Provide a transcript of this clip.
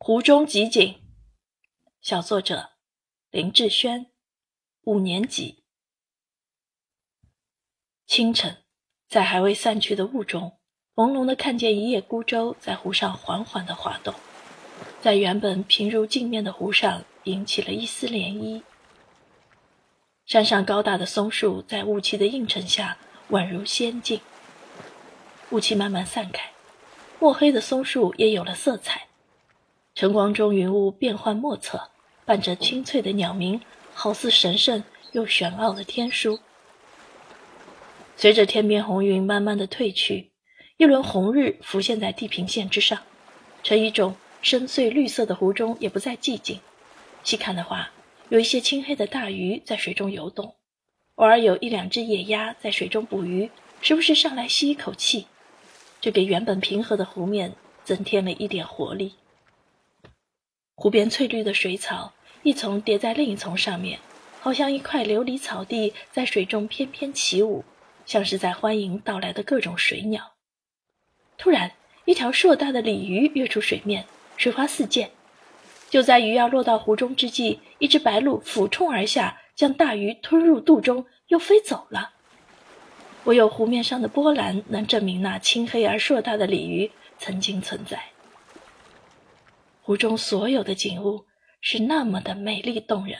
湖中集锦，小作者林志轩，五年级。清晨，在还未散去的雾中，朦胧的看见一叶孤舟在湖上缓缓的滑动，在原本平如镜面的湖上引起了一丝涟漪。山上高大的松树在雾气的映衬下宛如仙境。雾气慢慢散开，墨黑的松树也有了色彩。晨光中，云雾变幻莫测，伴着清脆的鸟鸣，好似神圣又玄奥的天书。随着天边红云慢慢的褪去，一轮红日浮现在地平线之上，呈一种深邃绿色的湖中也不再寂静。细看的话，有一些青黑的大鱼在水中游动，偶尔有一两只野鸭在水中捕鱼，时不时上来吸一口气，这给原本平和的湖面增添了一点活力。湖边翠绿的水草，一丛叠在另一丛上面，好像一块琉璃草地，在水中翩翩起舞，像是在欢迎到来的各种水鸟。突然，一条硕大的鲤鱼跃出水面，水花四溅。就在鱼要落到湖中之际，一只白鹭俯冲而下，将大鱼吞入肚中，又飞走了。唯有湖面上的波澜，能证明那青黑而硕大的鲤鱼曾经存在。湖中所有的景物是那么的美丽动人。